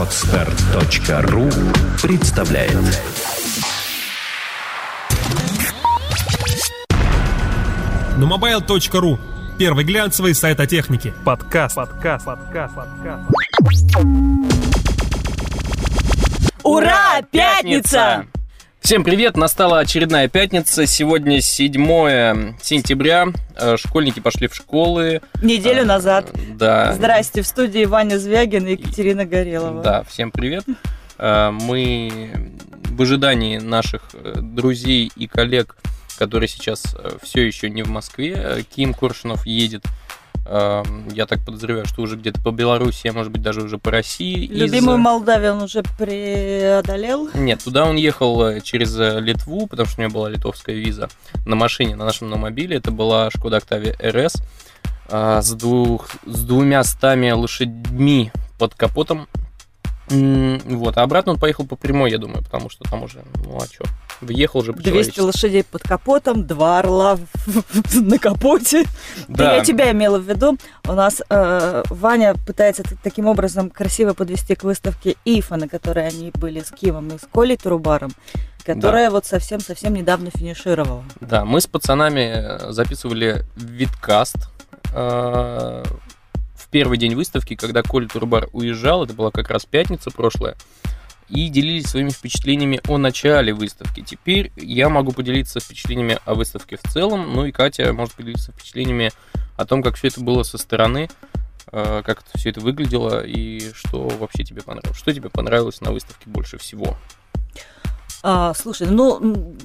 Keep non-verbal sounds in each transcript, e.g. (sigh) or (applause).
Отстар.ру представляет На mobile.ru Первый глянцевый сайт о технике. Подкаст. Подкаст. Подкаст. Подкаст. Ура! Пятница! Всем привет! Настала очередная пятница. Сегодня 7 сентября. Э, Школьники пошли в школы. Неделю Э, назад. Да. Здрасте, в студии Ваня Звягин и Екатерина Горелова. Да, всем привет. Э, Мы в ожидании наших друзей и коллег, которые сейчас все еще не в Москве. Ким Коршунов едет, я так подозреваю, что уже где-то по Беларуси, а может быть даже уже по России. из- Любимую Молдавию он уже преодолел. Нет, туда он ехал э, через э, Литву, потому что у него была литовская виза на машине, на нашем на мобиле. Это была Шкода Octavia RS с, двух, с двумя стами лошадьми под капотом. Вот, а обратно он поехал по прямой, я думаю, потому что там уже, ну а что, въехал уже по 200 лошадей под капотом, два орла на капоте. Да. Я тебя имела в виду. У нас э, Ваня пытается таким образом красиво подвести к выставке ИФА, на которой они были с Кимом и с Колей Турубаром, которая вот совсем-совсем недавно финишировала. Да, мы с пацанами э, записывали видкаст э, в первый день выставки, когда Коля Турбар уезжал, это была как раз пятница прошлая, и делились своими впечатлениями о начале выставки. Теперь я могу поделиться впечатлениями о выставке в целом, ну и Катя может поделиться впечатлениями о том, как все это было со стороны, э, как это все это выглядело и что вообще тебе понравилось. Что тебе понравилось на выставке больше всего? А, слушай, ну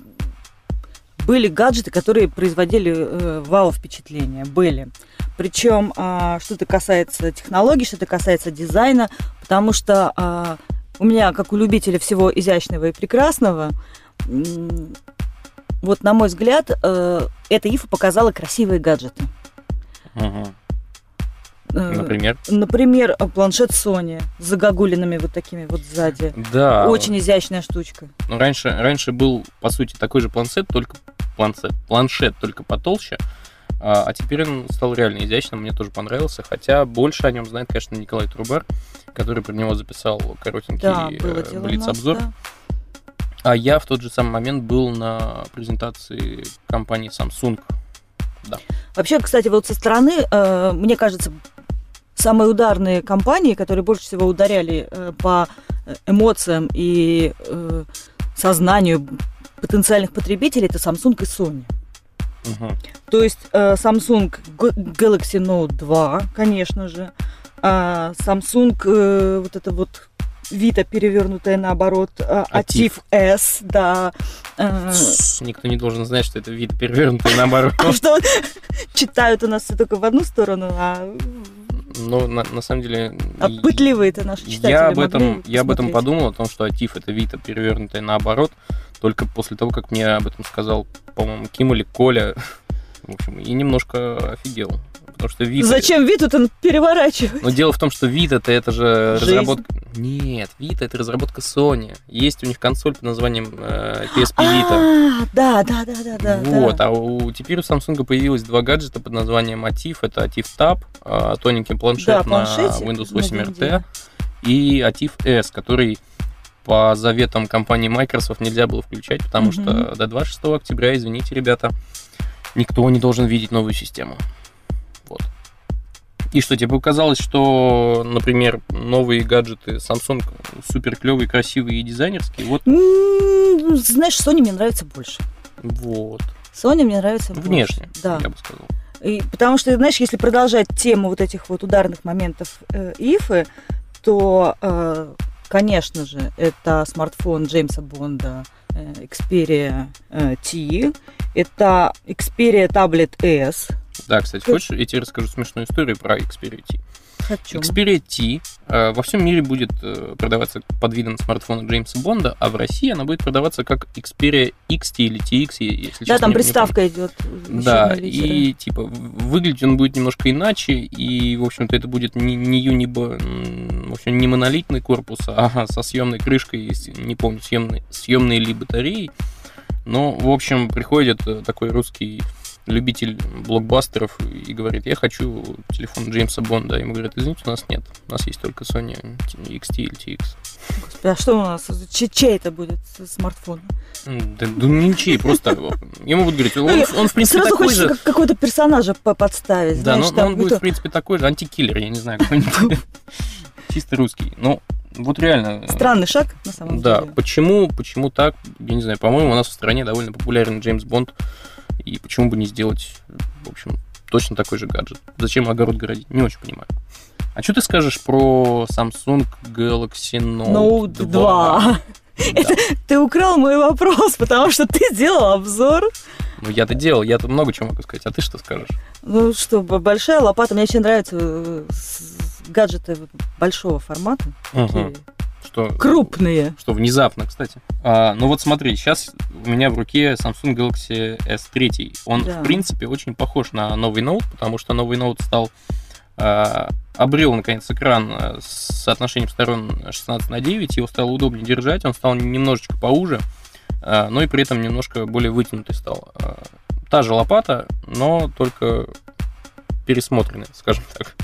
были гаджеты, которые производили э, вау впечатление, были. Причем а, что-то касается технологий, что-то касается дизайна, потому что а, у меня, как у любителя всего изящного и прекрасного, вот на мой взгляд, э, эта ИФА показала красивые гаджеты. Э, Например? Например, э, планшет Sony с загогулинами вот такими вот сзади. Да. Очень изящная штучка. Ну, раньше, раньше был, по сути, такой же планшет, только планшет, планшет только потолще, а теперь он стал реально изящным, мне тоже понравился, хотя больше о нем знает, конечно, Николай Трубар, который про него записал коротенький Да, э, блиц-обзор. да. А я в тот же самый момент был на презентации компании Samsung. Вообще, кстати, вот со стороны, э, мне кажется, самые ударные компании, которые больше всего ударяли э, по эмоциям и сознанию потенциальных потребителей, это Samsung и Sony. Мгм. То есть э, Samsung Galaxy Note 2, конечно же, а Samsung э, вот это вот Vita перевернутая наоборот, а, Active. Active S, да. э, Никто не должен знать, что это вид перевернутый наоборот. (laughs) что читают у нас все только в одну сторону, а, Но на, на самом деле... а и- пытливые-то наши читатели Я об этом, я об этом подумал, о том, что Атиф это Вита, перевернутая наоборот, только после того, как мне об этом сказал, по-моему, Ким или Коля. (laughs) В общем, и немножко офигел. Потому что Вита... Зачем вид тут он переворачивает? Но дело в том, что Vita это, это же Жизнь. разработка... Нет, Vita это разработка Sony. Есть у них консоль под названием э, PSP Vita. А, да, да, да, да, да. вот, да. а у, теперь у Samsung появилось два гаджета под названием Atif. Это Atif Tab, а, тоненький планшет Да, на Windows на 8 RT, и Atif S, который по заветам компании Microsoft нельзя было включать, потому Мгм. что до 26 октября, извините, ребята, никто не должен видеть новую систему. Вот. И что, тебе показалось, что, например, новые гаджеты Samsung супер клевые, красивые и дизайнерские? Вот, М, Знаешь, Sony мне нравится больше. вот. Sony мне нравится больше. Внешне, Да. я бы сказал. И, потому что, знаешь, если продолжать тему вот этих вот ударных моментов э, ИФы, то, э, конечно же, это смартфон Джеймса Бонда э, Xperia э, T, это Xperia Tablet S. Да, кстати, хочешь, я тебе расскажу смешную историю про Xperia T. Хочу. Xperia T э, во всем мире будет э, продаваться под видом смартфона Джеймса Бонда, а в России она будет продаваться как Xperia XT или TX, если Да, там не- не приставка идет. помню. Да, и типа в- выглядеть он будет немножко иначе, и, в общем-то, это будет не, не юнибо, м, в общем, не монолитный корпус, а (laughs) со съемной крышкой, не помню, съемной, съемной ли батареей. Но, в общем, приходит э, такой русский любитель блокбастеров и говорит, я хочу телефон Джеймса Бонда. Ему говорят, извините, у нас нет. У нас есть только Sony XT или TX. Господи, а что у нас? Ч- чей это будет смартфон? Да, да не чей, просто ему будут говорить, он, он, в принципе Сразу такой же. как- какого-то персонажа по- подставить. Да, знаешь, но, но там, он ну, будет, то- в принципе, такой же антикиллер, я не знаю, какой-нибудь (laughs) чисто русский. Ну, вот реально. Странный шаг, на самом Да, деле. почему, почему так, я не знаю, по-моему, у нас в стране довольно популярен Джеймс Бонд, и почему бы не сделать, в общем, точно такой же гаджет. Зачем огород городить? Не очень понимаю. А что ты скажешь про Samsung Galaxy Note, Note 2. (laughs) Да. Ты украл мой вопрос, (laughs) потому что ты сделал обзор. Ну, я-то делал, я-то много чего могу сказать, а ты что скажешь? Ну что, большая лопата. Мне очень нравятся э, гаджеты большого формата. Такие Что, Крупные. Что внезапно, кстати. А, ну вот смотри, сейчас у меня в руке Samsung Galaxy S3. Он, Да. в принципе, очень похож на новый Note, потому что новый Note стал а, обрел, наконец, экран а, с соотношением сторон 16 на 9, его стало удобнее держать, он стал немножечко поуже, а, но и при этом немножко более вытянутый стал. А, Та же лопата, но только пересмотренная, скажем так.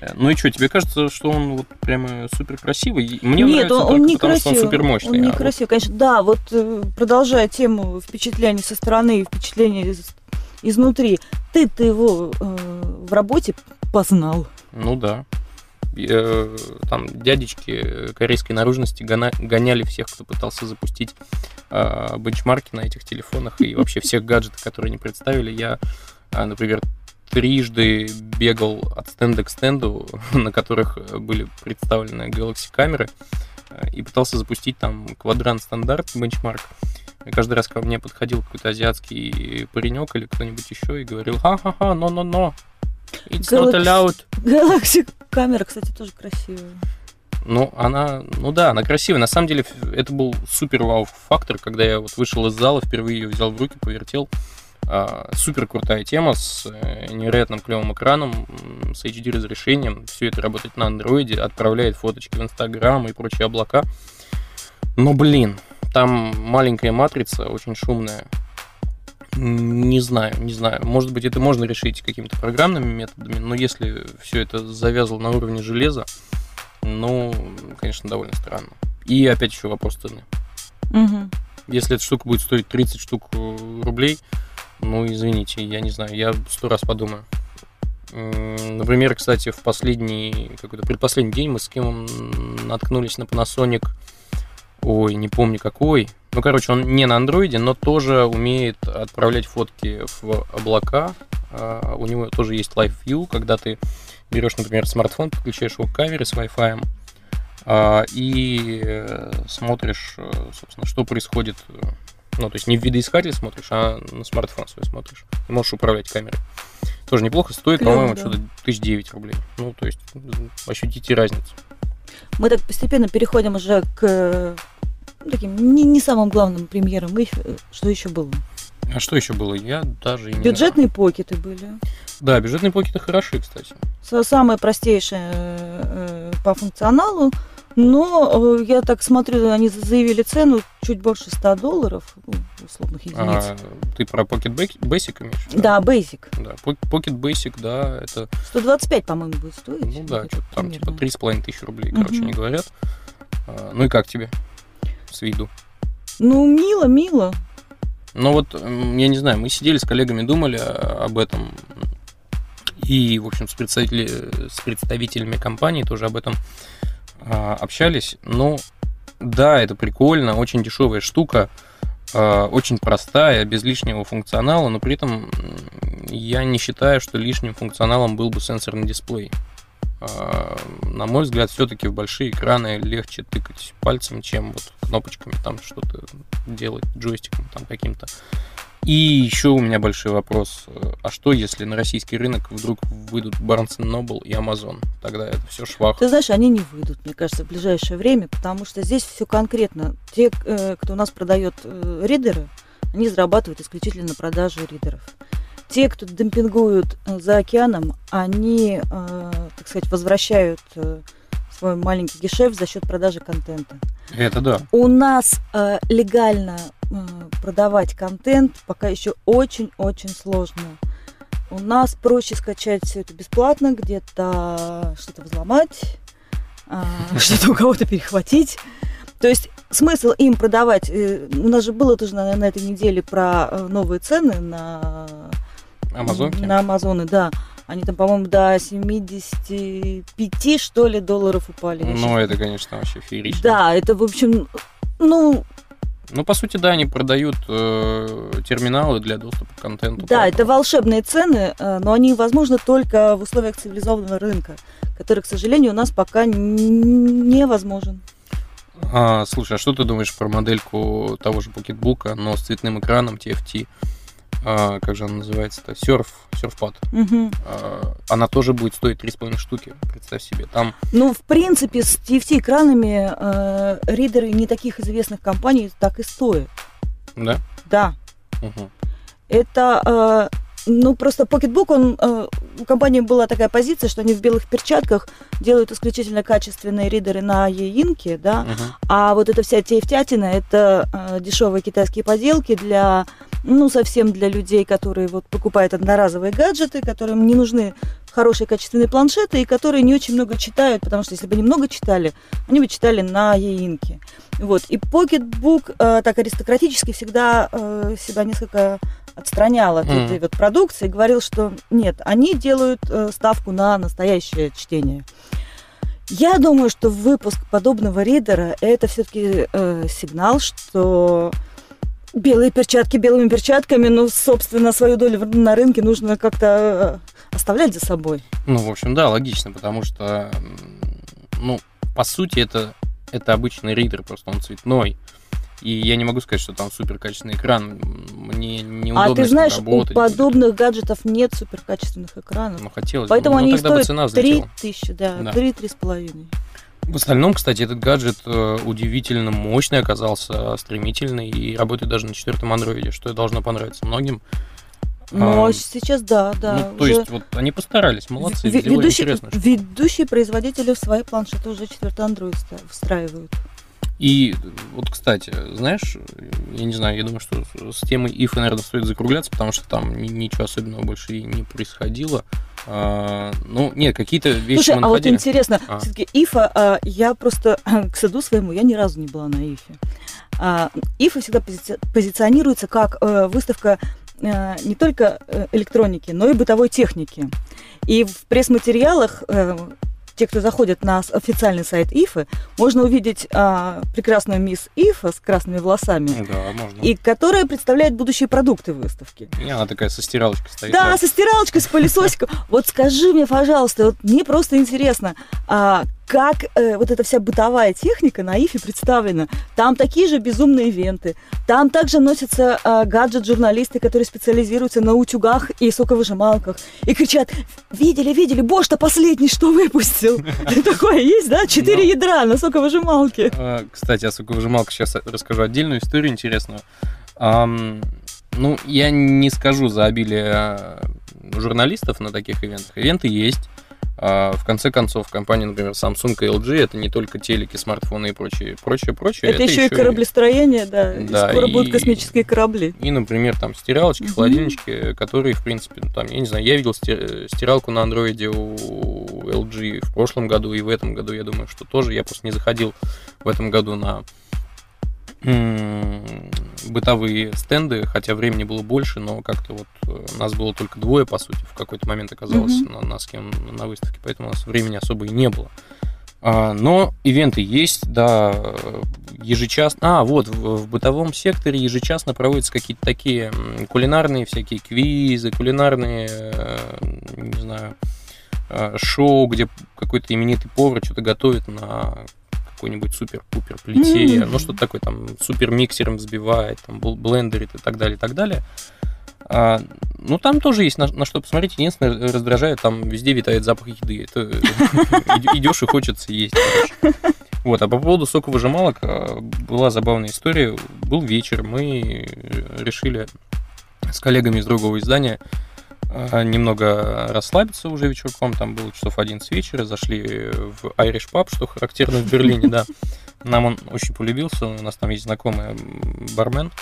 Э, Ну и что, тебе кажется, что он вот прямо супер красивый? Мне Нет, нравится он, он не потому, что красивый. он супер мощный. Он не красивый, конечно. Да, вот э, продолжая тему впечатлений со стороны и впечатлений из- изнутри, ты-то его э, в работе познал. Ну да. Э, Там дядечки корейской наружности гона- гоняли всех, кто пытался запустить э, бенчмарки на этих телефонах и вообще всех гаджетов, которые они представили. Я, а, например, трижды бегал от стенда к стенду, (laughs) на которых были представлены Galaxy камеры, э, и пытался запустить там квадрант стандарт бенчмарк. И каждый раз ко мне подходил какой-то азиатский паренек или кто-нибудь еще и говорил, ха-ха-ха, но-но-но, it's not Galaxy- allowed. Galaxy камера, кстати, тоже красивая. Ну, она, ну да, она красивая. На самом деле, это был супер вау фактор, когда я вот вышел из зала, впервые ее взял в руки, повертел. А, супер крутая тема с э, невероятным клевым экраном, с HD разрешением. Все это работает на андроиде, отправляет фоточки в Инстаграм и прочие облака. Но, блин, там маленькая матрица, очень шумная. Не знаю, не знаю. Может быть, это можно решить какими-то программными методами, но если все это завязано на уровне железа, ну, конечно, довольно странно. И опять еще вопрос цены. Мгм. Если эта штука будет стоить 30 штук э, рублей, ну, извините, я не знаю, я сто раз подумаю. Например, кстати, в последний, какой-то предпоследний день мы с кем наткнулись на Panasonic, ой, не помню какой. Ну, короче, он не на андроиде, но тоже умеет отправлять фотки в облака. А, У него тоже есть Live View, когда ты берешь, например, смартфон, подключаешь его к камере с Wi-Fi, а, и э, смотришь, э, собственно, что происходит. Ну, то есть не в видоискатель смотришь, а на смартфон свой смотришь. Можешь управлять камерой. Тоже неплохо стоит, по-моему, да. что-то тысяч девять рублей. Ну, то есть ощутите разницу. Мы так постепенно переходим уже к э, таким не, не самым главным премьерам. И, э, что еще было? А что еще было? Я даже и не Бюджетные покеты были. знаю. Да, бюджетные покеты хороши, кстати. Са- Самое простейшее э, по функционалу. Но э, я так смотрю, они заявили цену чуть больше 100 долларов, ну, условных единиц. А, ты про Pocket Ba- Basic имеешь? виду? Да, Basic. Да, Pocket Basic, да, это, 125, по-моему, будет стоить. ну да, что-то там типа примерно. с половиной тысячи рублей, короче, Мгм. они говорят. А, Ну и как тебе с виду? Ну, мило, мило. Ну вот, я не знаю, мы сидели с коллегами, думали а, об этом. И, в общем, с, представители- с представителями компании тоже об этом а, общались. Ну, да, это прикольно, очень дешевая штука, а, очень простая, без лишнего функционала, но при этом я не считаю, что лишним функционалом был бы сенсорный дисплей. А, На мой взгляд, все-таки в большие экраны легче тыкать пальцем, чем вот кнопочками там что-то делать, джойстиком там каким-то. И еще у меня большой вопрос. А что, если на российский рынок вдруг выйдут Barnes Noble и Amazon? Тогда это все швах. Ты знаешь, они не выйдут, мне кажется, в ближайшее время, потому что здесь все конкретно. Те, э, кто у нас продает э, ридеры, они зарабатывают исключительно на продаже ридеров. Те, кто демпингуют э, за океаном, они, так сказать, возвращают свой маленький гешефт за счет продажи контента. Это да. У нас э, легально продавать контент пока еще очень-очень сложно. У нас проще скачать все это бесплатно, где-то что-то взломать, а, (laughs) что-то у кого-то перехватить. То есть смысл им продавать, э, у нас же было тоже на, на этой неделе про э, новые цены на Амазонки? На Амазоны, да. Они там, по-моему, до 75, что ли, долларов упали. Ну, это, конечно, вообще феерично. Да, это, в общем, ну, ну, по сути, да, они продают э, терминалы для доступа к контенту. Да, это волшебные цены, э, но они возможны только в условиях цивилизованного рынка, который, к сожалению, у нас пока невозможен. А, слушай, а что ты думаешь про модельку того же покетбука, но с цветным экраном TFT? А, как же она называется-то, серф, серфпад. Угу. А, она тоже будет стоить 3,5 штуки, представь себе. Там... Ну, в принципе, с TFT-экранами э, ридеры не таких известных компаний так и стоят. Да? Да. Угу. Это, э, ну, просто Pocketbook, он, э, у компании была такая позиция, что они в белых перчатках делают исключительно качественные ридеры на e да, Угу. а вот эта вся TFT-тина, это э, дешевые китайские поделки для ну, совсем для людей, которые вот покупают одноразовые гаджеты, которым не нужны хорошие качественные планшеты и которые не очень много читают, потому что если бы они много читали, они бы читали на еинке. Вот. И Pocketbook э, так аристократически всегда э, себя несколько отстранял от Mm. этой вот продукции, говорил, что нет, они делают э, ставку на настоящее чтение. Я думаю, что выпуск подобного ридера это все-таки э, сигнал, что белые перчатки белыми перчатками, но, собственно, свою долю на рынке нужно как-то э, оставлять за собой. Ну, в общем, да, логично, потому что, ну, по сути, это, это обычный ридер, просто он цветной. И я не могу сказать, что там супер качественный экран. Мне неудобно а ты знаешь, у работать подобных гаджетов нет суперкачественных экранов. Ну, хотелось Поэтому бы. Ну, они тогда бы стоят цена 3 взлетела. тысячи, да, Да. 3 с половиной. В остальном, кстати, этот гаджет э, удивительно мощный оказался, стремительный и работает даже на четвертом андроиде, что должно понравиться многим. Но А, сейчас, да, да. ну, то есть, вот они постарались, молодцы, сделали ведущие, интересно. ведущие производители в свои планшеты уже четвертый Android встраивают. И вот, кстати, знаешь, я не знаю, я думаю, что с- темой ИФа, наверное, стоит закругляться, потому что там ни- ничего особенного больше и не происходило. А, ну, нет, какие-то вещи Слушай, мы а вот интересно, А. все-таки ИФА, а, я просто (clears throat) к саду своему, я ни разу не была на ИФе. А, ИФА всегда пози- позиционируется как э, выставка э, не только э, электроники, но и бытовой техники. И в пресс-материалах э, те, кто заходит на официальный сайт ИФы, можно увидеть а, прекрасную мисс ИФа с красными волосами, Да, можно. и которая представляет будущие продукты выставки. И она такая со стиралочкой стоит. Да, со стиралочкой, с пылесосиком. (laughs) Вот скажи мне, пожалуйста, вот мне просто интересно, а, как э, вот эта вся бытовая техника на ИФе представлена. Там такие же безумные ивенты. Там также носятся а, гаджет-журналисты, которые специализируются на утюгах и соковыжималках. И кричат, видели, видели, Бош-то последний что выпустил. (laughs) Такое есть, да? Четыре Ну. ядра на соковыжималке. А, Кстати, о соковыжималках сейчас расскажу отдельную историю интересную. Ну, я не скажу за обилие а, журналистов на таких ивентах. Ивенты есть. А, В конце концов, компания, например, Samsung и LG, это не только телеки, смартфоны и прочее, прочее, прочее. Это, еще и кораблестроение, да. И Да, скоро и- будут космические корабли. И, например, там стиралочки, Мгм. холодильнички, которые, в принципе, ну, там, я не знаю, я видел сти- стиралку на андроиде у LG в прошлом году и в этом году, я думаю, что тоже. Я просто не заходил в этом году на бытовые стенды, хотя времени было больше, но как-то вот э, нас было только двое, по сути, в какой-то момент оказалось Мгм. на, нас кем на выставке, поэтому у нас времени особо и не было. А, Но ивенты есть, да, э, ежечасно. А, вот, в, в бытовом секторе ежечасно проводятся какие-то такие кулинарные всякие квизы, кулинарные, э, не знаю, шоу, где какой-то именитый повар что-то готовит на какой-нибудь супер-пупер плите, М. ну что-то такое, там, супер миксером взбивает, там, бл- блендерит и так далее, и так далее. А, ну, там тоже есть на, на что посмотреть. Единственное, раздражает, там везде витает запах еды. Это (laughs) идешь и хочется есть. Вот, а по поводу соковыжималок а, была забавная история. Был вечер, мы решили с коллегами из другого издания немного расслабиться уже вечерком. Там было часов 11 вечера. Зашли в Irish Pub, что характерно в Берлине, да. Нам он очень полюбился. У нас там есть знакомый бармен.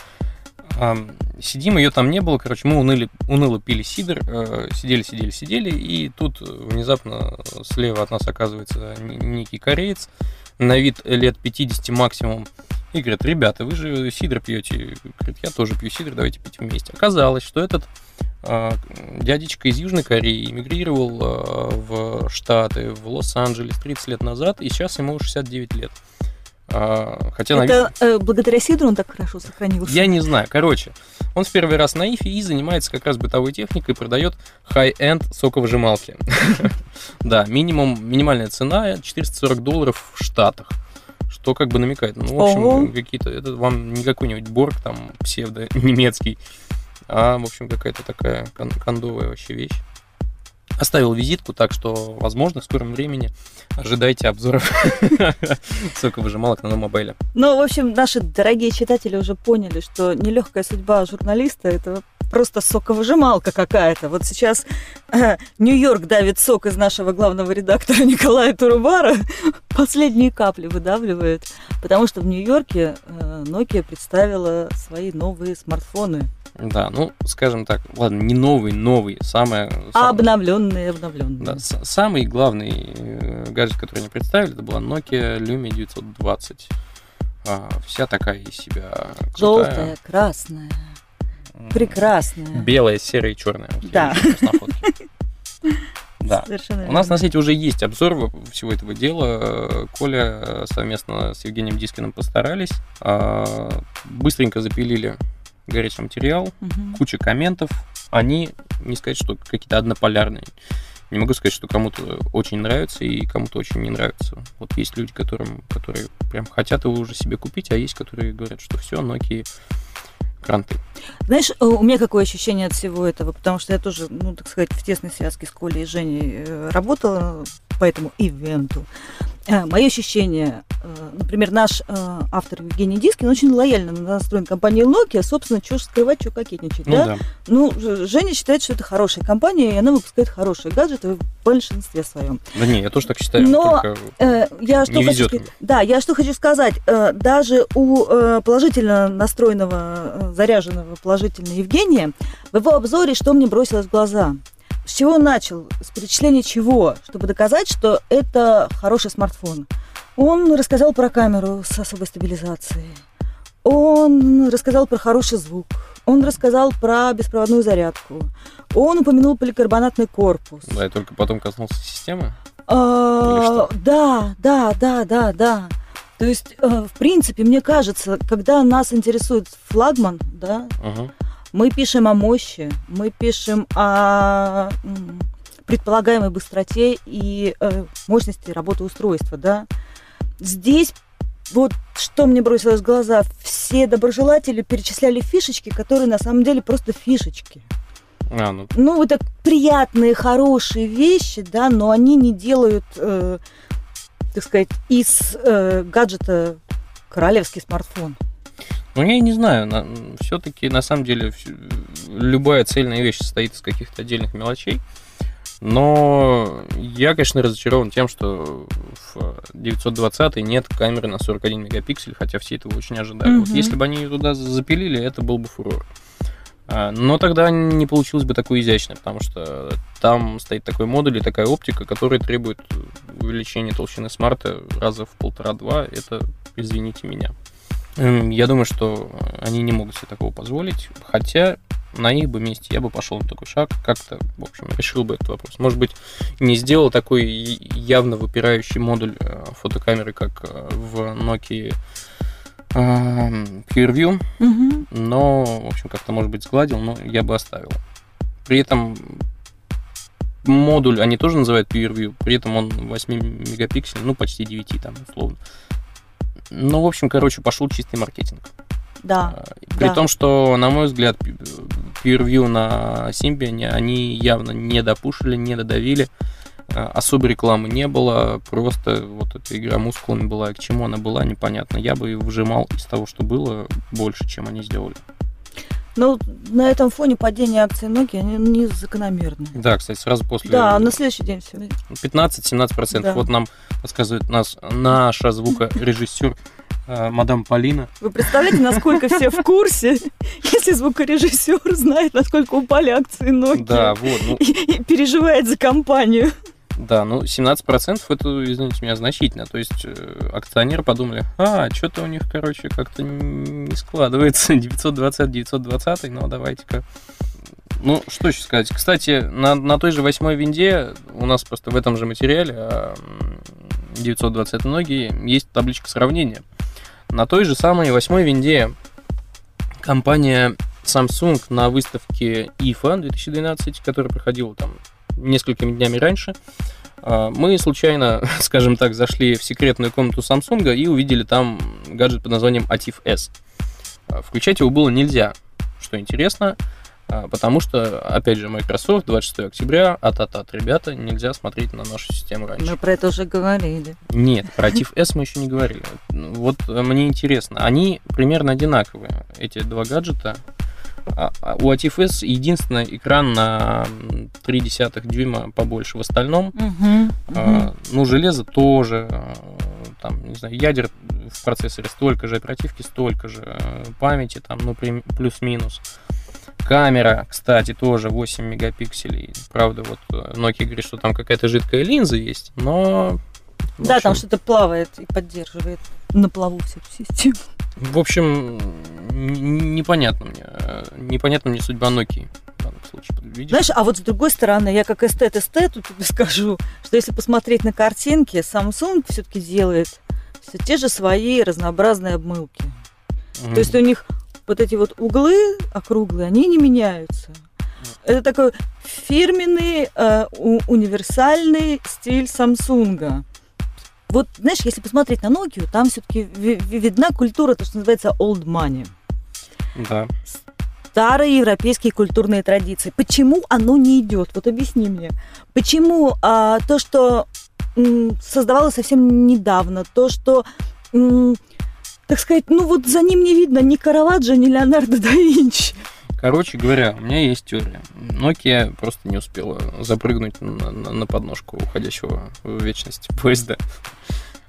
А, сидим, ее там не было, короче, мы уныли, уныло пили сидр, э, сидели, сидели, сидели, и тут внезапно слева от нас оказывается некий кореец, на вид лет 50 максимум, и говорит, ребята, вы же сидр пьете. Говорит, я тоже пью сидр, давайте пить вместе. Оказалось, что этот дядечка из Южной Кореи эмигрировал э, в Штаты, в Лос-Анджелес 30 лет назад, и сейчас ему 69 лет. А, хотя Это на... э, благодаря Сидру он так хорошо сохранился? Я не знаю. Короче, он в первый раз на ИФе и занимается как раз бытовой техникой, продает high-end соковыжималки. (laughs) Да, минимум, минимальная цена 440 долларов в Штатах. Что как бы намекает. Ну, в общем, какие-то... Это вам не какой-нибудь Борг, там, псевдо-немецкий, а, в общем, какая-то такая кондовая вообще вещь. Оставил визитку, так что, возможно, в скором времени ожидайте обзоров (laughs) соковыжималок на мобайле. Ну, в общем, наши дорогие читатели уже поняли, что нелегкая судьба журналиста – это просто соковыжималка какая-то. Вот сейчас э, Нью-Йорк давит сок из нашего главного редактора (laughs) Николая Турубара, последние капли выдавливает, потому что в Нью-Йорке э, Nokia представила свои новые смартфоны. Да, ну, скажем так, ладно, не новый, новый, самое... самое обновленный, обновленный. Да, самый главный э, гаджет, который они представили, это была Nokia Lumia 920. А, вся такая из себя крутая. Желтая, красная, прекрасная. Белая, серая и черная. Вот да. (laughs) Да. Совершенно У нас на сайте уже есть обзор всего этого дела. Коля совместно с Евгением Дискиным постарались. А, быстренько запилили горячий материал, угу. куча комментов. Они, не сказать, что какие-то однополярные. Не могу сказать, что кому-то очень нравится и кому-то очень не нравится. Вот есть люди, которым, которые прям хотят его уже себе купить, а есть, которые говорят, что все, Nokia кранты. Знаешь, у меня какое ощущение от всего этого, потому что я тоже, ну, так сказать, в тесной связке с Колей и Женей э, работала по этому ивенту. Э, Мое ощущение, э, например, наш э, автор Евгений Дискин очень лояльно настроен компанией Nokia, собственно, что скрывать, что кокетничать. Ну, да? Да. ну, Женя считает, что это хорошая компания, и она выпускает хорошие гаджеты в большинстве своем. Да не, я тоже так считаю. Но э, я что хочу сказать, да, я что хочу сказать, э, даже у э, положительно настроенного, заряженного положительно Евгения, в его обзоре что мне бросилось в глаза – с чего начал? С перечисления чего? Чтобы доказать, что это хороший смартфон. Он рассказал про камеру с особой стабилизацией. Он рассказал про хороший звук. Он рассказал про беспроводную зарядку. Он упомянул поликарбонатный корпус. Да, и только потом коснулся системы? А, да, да, да, да, да. То есть, э, в принципе, мне кажется, когда нас интересует флагман, да, uh мы пишем о мощи, мы пишем о предполагаемой быстроте и э, мощности работы устройства, да. Здесь вот что мне бросилось в глаза, все доброжелатели перечисляли фишечки, которые на самом деле просто фишечки. А, ну... ну, это приятные, хорошие вещи, да, но они не делают, э, так сказать, из э, гаджета королевский смартфон. Ну, я не знаю, на, все-таки на самом деле любая цельная вещь состоит из каких-то отдельных мелочей. Но я, конечно, разочарован тем, что в 920 нет камеры на 41 мегапиксель, хотя все этого очень ожидали. Mm-hmm. Вот если бы они туда запилили, это был бы фурор. А, но тогда не получилось бы такое изящное, потому что там стоит такой модуль и такая оптика, которая требует увеличения толщины смарта раза в полтора-два. Это, извините меня. Эм, я думаю, что они не могут себе такого позволить. Хотя на их бы месте я бы пошел на такой шаг, как-то, в общем, решил бы этот вопрос. Может быть, не сделал такой явно выпирающий модуль э, фотокамеры, как э, в Nokia эм, PureView, угу. но, в общем, как-то, может быть, сгладил, но я бы оставил. При этом модуль они тоже называют PureView, при этом он 8 мегапикселей, ну, почти 9 там, условно. Ну, в общем, короче, пошел чистый маркетинг. Да. А, при да. том, что, на мой взгляд, PureView на Symbian они явно не допушили, не додавили. А, особой рекламы не было, просто вот эта игра мускулами была, к чему она была, непонятно. Я бы выжимал из того, что было, больше, чем они сделали. Ну, на этом фоне падение акций Nokia они не закономерны. Да, кстати, сразу после... Да, на следующий день все. 15-17%. Да. Вот нам рассказывает нас наша звукорежиссер э, мадам Полина. Вы представляете, насколько все в курсе, если звукорежиссер знает, насколько упали акции Nokia Да, вот, ну, и, и переживает за компанию. Да, ну 17% это, извините меня, значительно. То есть э, акционеры подумали, а, что-то у них, короче, как-то не складывается. (laughs) 920, 920, ну давайте-ка. Ну, что еще сказать. Кстати, на, на той же восьмой винде у нас просто в этом же материале а, м, 920 многие есть табличка сравнения. На той же самой восьмой винде компания Samsung на выставке IFA 2012, которая проходила там несколькими днями раньше, а, мы случайно, (laughs) скажем так, зашли в секретную комнату Samsung и увидели там гаджет под названием ATIF S. А, Включать его было нельзя, что интересно, а, потому что, опять же, Microsoft 26 октября, ататат, ребята, нельзя смотреть на нашу систему раньше. Мы про это уже говорили. Нет, про TIFF S мы еще не говорили. Вот э, мне интересно, они примерно одинаковые, эти два гаджета. А- а У ATIF S единственный экран на 0,3 дюйма побольше. В остальном, Мгм, а, мгм. ну, железо тоже, а, там, не знаю, ядер в процессоре столько же, оперативки столько же, памяти там, ну, плюс-минус. Камера, кстати, тоже 8 мегапикселей. Правда, вот э, Nokia говорит, что там какая-то жидкая линза есть, но... Да, там общем, что-то плавает и поддерживает на плаву всю эту систему. В общем, непонятно мне. э, Непонятна мне судьба Nokia в данном случае. Видишь? Знаешь, а вот с другой стороны, я как эстет-эстет тут тебе (laughs) скажу, что если посмотреть на картинки, Samsung все-таки делает все те же свои разнообразные обмылки. Мгм. То есть у них вот эти вот углы округлые, они не меняются. Это такой фирменный, э, у- универсальный стиль Samsung. Вот, знаешь, если посмотреть на Nokia, там все-таки видна культура, то, что называется old money. Да. Старые европейские культурные традиции. Почему оно не идет? Вот объясни мне. Почему а, то, что м, создавалось совсем недавно, то, что, м, так сказать, ну вот за ним не видно ни Караваджо, ни Леонардо да Винчи. Короче говоря, у меня есть теория. Nokia просто не успела запрыгнуть на, на- на подножку уходящего в вечность поезда.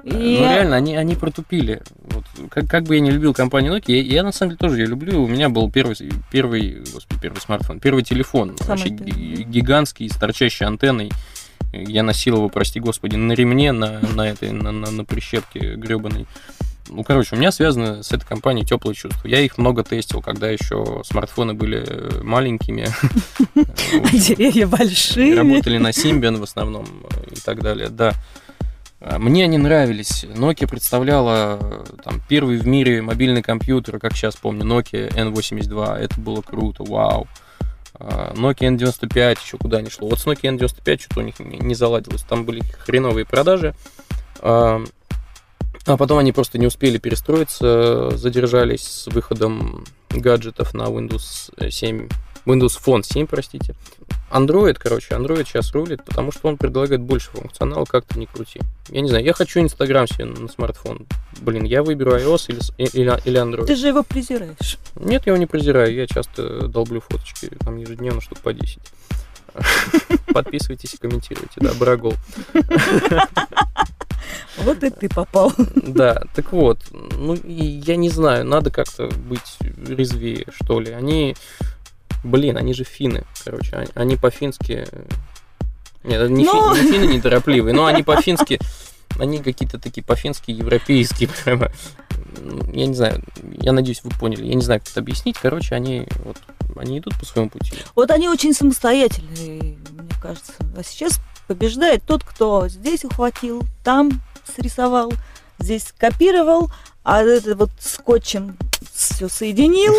И Ну, реально, они, они протупили. Вот, как, как бы я не любил компанию Nokia, я, я на самом деле тоже ее люблю. У меня был первый, первый, господи, первый смартфон, первый телефон. Самый вообще первый. ги- гигантский, с торчащей антенной. Я носил его, прости господи, на ремне, на, на этой, на, на, на прищепке гребаной. Ну, короче, у меня связано с этой компанией теплые чувства. Я их много тестил, когда еще смартфоны были э, маленькими. (laughs) деревья И большие. работали на Symbian в основном э, и так далее, да. А, Мне они нравились. Nokia представляла э, там, первый в мире мобильный компьютер, как сейчас помню, Nokia N82. Это было круто, вау. А, Nokia N95 еще куда не шло. Вот с Nokia N95 что-то у них не заладилось. Там были хреновые продажи. А а потом они просто не успели перестроиться, задержались с выходом гаджетов на Windows 7, Windows Phone 7, простите. Android, короче, Android сейчас рулит, потому что он предлагает больше функционала, как то не крути. Я не знаю, я хочу Instagram себе на смартфон. Блин, я выберу iOS или, или, или Android. Ты же его презираешь. Нет, я его не презираю, я часто долблю фоточки, там ежедневно штук по 10. (laughs) Подписывайтесь и комментируйте, да, Барагол. (laughs) Вот и ты попал. (laughs) Да, так вот, ну, я не знаю, надо как-то быть резвее, что ли. Они, блин, они же финны, короче, они, они по-фински... Нет, не, Ну. фи- не финны неторопливые, но они по-фински, они какие-то такие по-фински европейские (laughs) прямо. Ну, Я не знаю, я надеюсь, вы поняли. Я не знаю, как это объяснить. Короче, они вот, они идут по своему пути. Вот они очень самостоятельные, мне кажется. А сейчас побеждает тот, кто здесь ухватил, там срисовал, здесь скопировал, а это вот скотчем все соединил,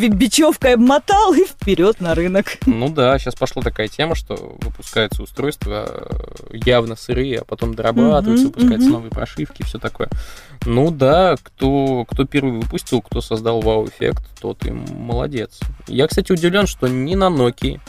(laughs) бечевкой обмотал и вперед на рынок. Ну да, сейчас пошла такая тема, что выпускаются устройства э, явно сырые, а потом дорабатываются, выпускаются новые прошивки, все такое. Ну да, кто, кто первый выпустил, кто создал вау-эффект, тот и молодец. Я, кстати, удивлен, что ни на Nokia,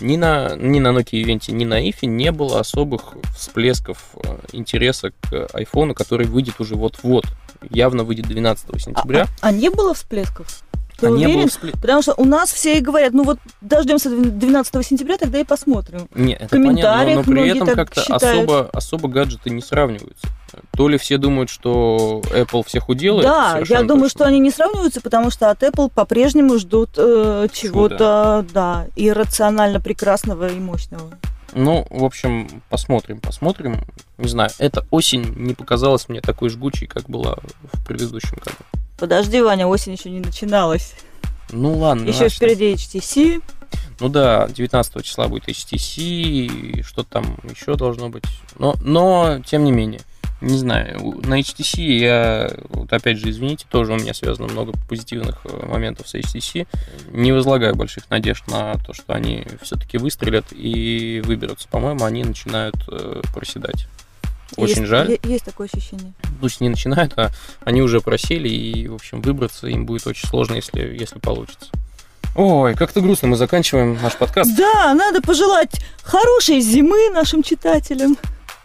ни на, ни на Nokia Event, ни на Ифе не было особых всплесков э, интереса к айфону, который выйдет уже вот-вот. Явно выйдет 12 А, сентября. а- а не было всплесков? Ты А не было уверен? вспле- Потому что у нас все и говорят, ну вот дождемся 12 сентября, тогда и посмотрим. Не, это понятно, но, но при этом как-то особо, особо гаджеты не сравниваются. То ли все думают, что Apple всех уделает. Да, я думаю, точно. что они не сравниваются, потому что от Apple по-прежнему ждут э, чего-то, да, иррационально прекрасного и мощного. Ну, в общем, посмотрим, посмотрим. Не знаю, эта осень не показалась мне такой жгучей, как была в предыдущем году. Подожди, Ваня, осень еще не начиналась. Ну ладно. Еще начнем. впереди HTC. Ну да, 19 числа будет HTC, что там еще должно быть. Но, но, тем не менее, не знаю, на HTC я, вот опять же, извините, тоже у меня связано много позитивных э, моментов с HTC. Не возлагаю больших надежд на то, что они все-таки выстрелят и выберутся. По-моему, они начинают э, проседать. Очень есть, жаль. Есть такое ощущение. Пусть не начинают, а они уже просели, и, в общем, выбраться им будет очень сложно, если, если получится. Ой, как-то грустно мы заканчиваем наш подкаст. Да, надо пожелать хорошей зимы нашим читателям.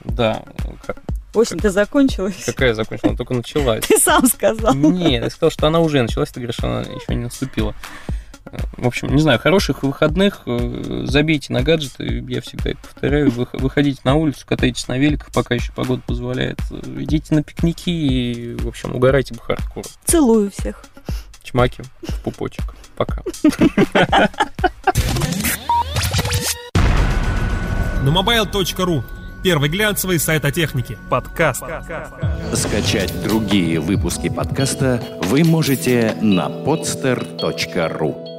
Да, как- Осень-то закончилась. какая закончила, она только началась. (laughs) Ты сам сказал. Нет, я сказал, что она уже началась, ты говоришь, что она еще не наступила. Э, В общем, не знаю, хороших выходных, э, забейте на гаджеты, я всегда это повторяю, Вы- выходите на улицу, катайтесь на великах, пока еще погода позволяет, э, идите на пикники и, в общем, угорайте бы хардкор. Целую всех. Чмаки в пупочек. Пока. (laughs) На mobile.ru. Первый глянцевый сайт о технике. Подкаст. Скачать другие выпуски подкаста вы можете на podster.ru